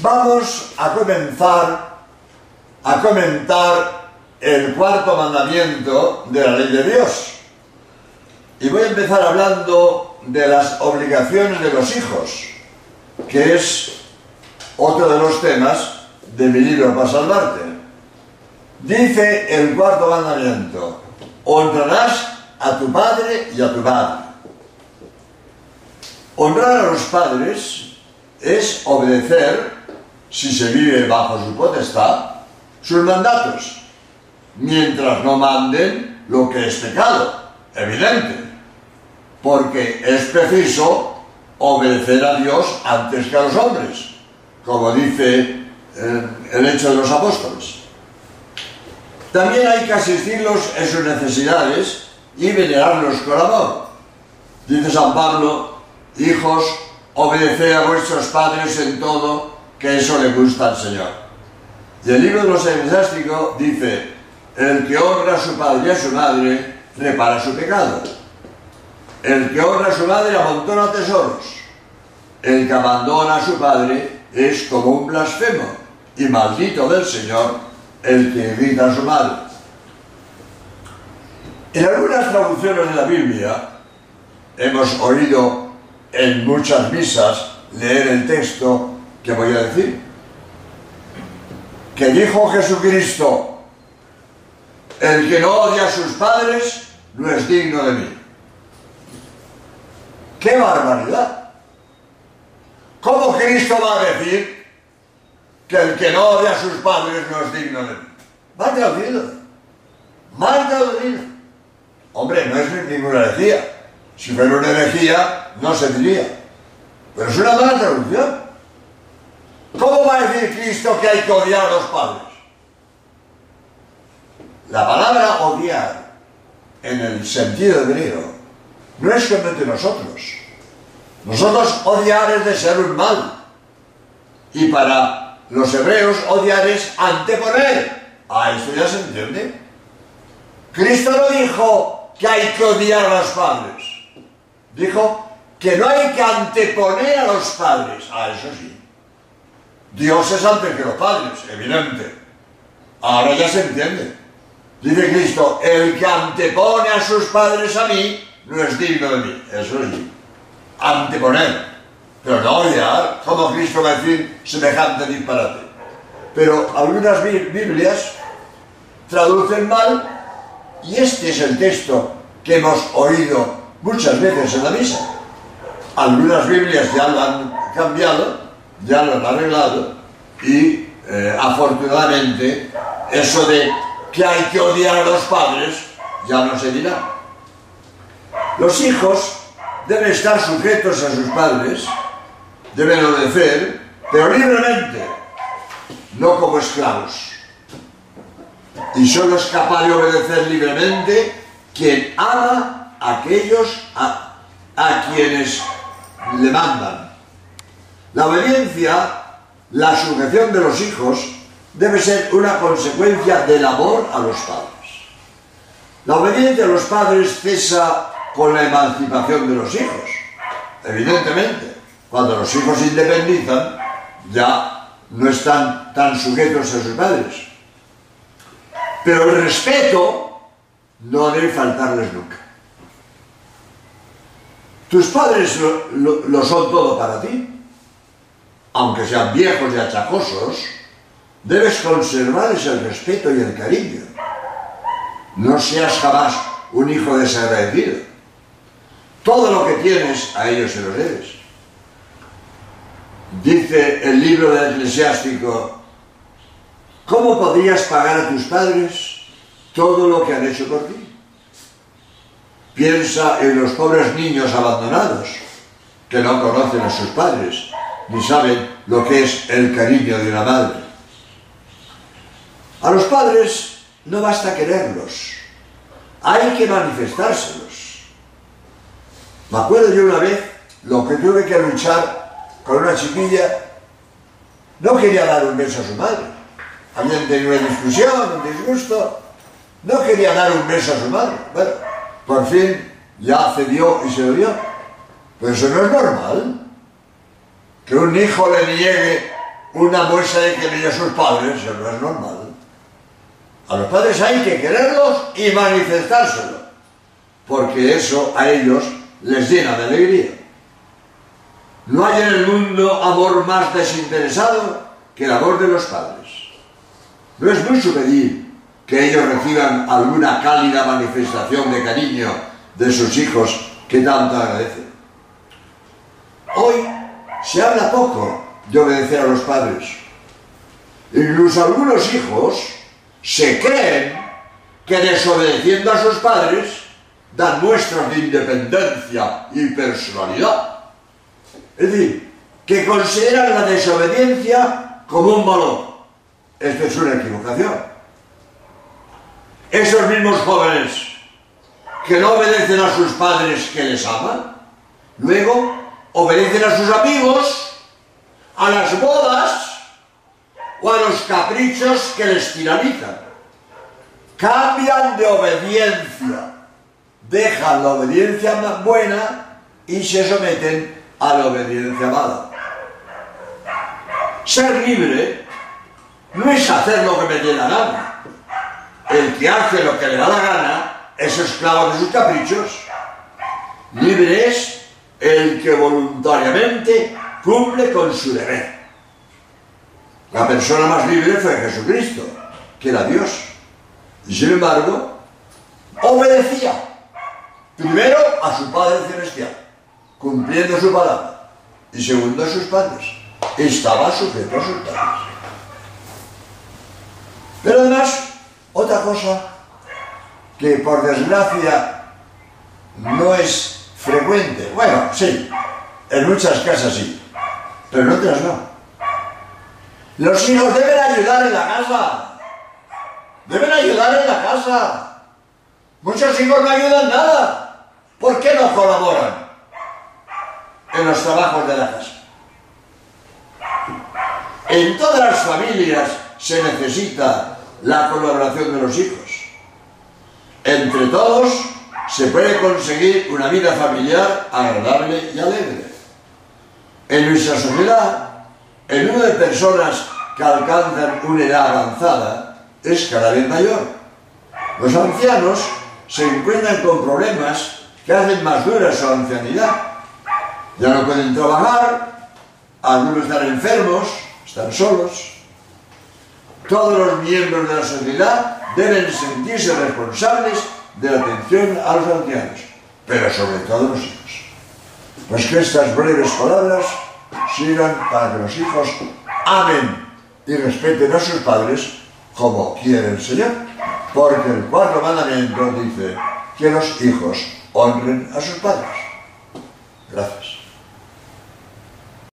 Vamos a comenzar a comentar el cuarto mandamiento de la ley de Dios. Y voy a empezar hablando de las obligaciones de los hijos, que es otro de los temas de mi libro para salvarte. Dice el cuarto mandamiento, honrarás a tu padre y a tu madre. Honrar a los padres es obedecer, si se vive bajo su potestad, sus mandatos, mientras no manden lo que es pecado, evidente, porque es preciso obedecer a Dios antes que a los hombres, como dice el, el hecho de los apóstoles. También hay que asistirlos en sus necesidades y venerarlos con amor. Dice San Pablo, hijos, obedeced a vuestros padres en todo, que eso le gusta al Señor. Y el libro de los eclesiásticos dice, el que honra a su padre y a su madre, repara su pecado. El que honra a su madre amontona tesoros. El que abandona a su padre es como un blasfemo y maldito del Señor el que grita a su madre. En algunas traducciones de la Biblia hemos oído en muchas misas leer el texto que voy a decir. Que dijo Jesucristo, el que no odia a sus padres no es digno de mí. ¡Qué barbaridad! ¿Cómo Cristo va a decir que el que no odia a sus padres no es digno de mí? Mal traducido. Mal traducido. Hombre, no es ninguna herejía. Si fuera una herejía, no se diría. Pero es una mala traducción. ¿Cómo va a decir Cristo que hay que odiar a los padres? La palabra odiar, en el sentido griego, no es solamente nosotros. Nosotros odiar es desear un mal. Y para los hebreos odiar es anteponer. Ah, esto ya se entiende. Cristo no dijo que hay que odiar a los padres. Dijo que no hay que anteponer a los padres. Ah, eso sí. Dios es antes que los padres, evidente. Ahora ya se entiende. Dice Cristo, el que antepone a sus padres a mí, no es digno de mí. Eso sí. Anteponer. Pero no odiar, como Cristo va a decir semejante disparate. Pero algunas Biblias traducen mal y este es el texto que hemos oído muchas veces en la misa. Algunas Biblias ya lo han cambiado, ya lo han arreglado y eh, afortunadamente eso de que hay que odiar a los padres ya no se dirá. Los hijos deben estar sujetos a sus padres, deben obedecer, pero libremente, no como esclavos. Y solo es capaz de obedecer libremente quien ama aquellos a, quienes le mandan. La obediencia, la sujeción de los hijos, debe ser una consecuencia del amor a los padres. La obediencia a los padres cesa con la emancipación de los hijos. Evidentemente, cuando los hijos se independizan, ya no están tan sujetos a sus padres. Pero el respeto no debe faltarles nunca. Tus padres lo, son todo para ti. Aunque sean viejos y achacosos, debes conservarles el respeto y el cariño. No seas jamás un hijo desagradecido. Todo lo que tienes a ellos se lo debes. Dice el libro del eclesiástico, ¿cómo podrías pagar a tus padres todo lo que han hecho por ti? Piensa en los pobres niños abandonados que no conocen a sus padres ni saben lo que es el cariño de una madre. A los padres no basta quererlos, hay que manifestárselos. Me acuerdo yo una vez lo que tuve que luchar con una chiquilla, no quería dar un beso a su madre. Habían tenido una discusión, un disgusto, no quería dar un beso a su madre. Por fin ya cedió y se dio. Pero eso no es normal. Que un hijo le niegue una muestra de que a sus padres, eso no es normal. A los padres hay que quererlos y manifestárselo, porque eso a ellos les llena de alegría. No hay en el mundo amor más desinteresado que el amor de los padres. No es mucho pedir que ellos reciban alguna cálida manifestación de cariño de sus hijos que tanto agradecen. Hoy se habla poco de obedecer a los padres. Incluso algunos hijos se creen que desobedeciendo a sus padres dan muestras de independencia y personalidad. Es decir, que consideran la desobediencia como un valor. Esto es una equivocación. Esos mismos jóvenes que no obedecen a sus padres que les aman, luego obedecen a sus amigos, a las bodas o a los caprichos que les tiranizan. Cambian de obediencia, dejan la obediencia buena y se someten a la obediencia mala. Ser libre no es hacer lo que me dé la gana. El que hace lo que le da la gana es esclavo de sus caprichos. Libre es el que voluntariamente cumple con su deber. La persona más libre fue Jesucristo, que era Dios. Y sin embargo, obedecía primero a su Padre Celestial, cumpliendo su palabra, y segundo a sus padres. Estaba sujeto a sus padres. Pero además, otra cosa que por desgracia no es frecuente. Bueno, sí, en muchas casas sí, pero en otras no. Los hijos deben ayudar en la casa. Deben ayudar en la casa. Muchos hijos no ayudan nada. ¿Por qué no colaboran en los trabajos de la casa? En todas las familias se necesita la colaboración de los hijos. Entre todos se puede conseguir una vida familiar agradable y alegre. En nuestra sociedad, el número de personas que alcanzan una edad avanzada es cada vez mayor. Los ancianos se encuentran con problemas que hacen más dura su ancianidad. Ya no pueden trabajar, algunos están enfermos, están solos. Todos los miembros de la sociedad deben sentirse responsables de la atención a los ancianos, pero sobre todo los hijos. Pues que estas breves palabras sirvan para que los hijos amen y respeten a sus padres como quiere el Señor, porque el cuarto mandamiento dice que los hijos honren a sus padres. Gracias.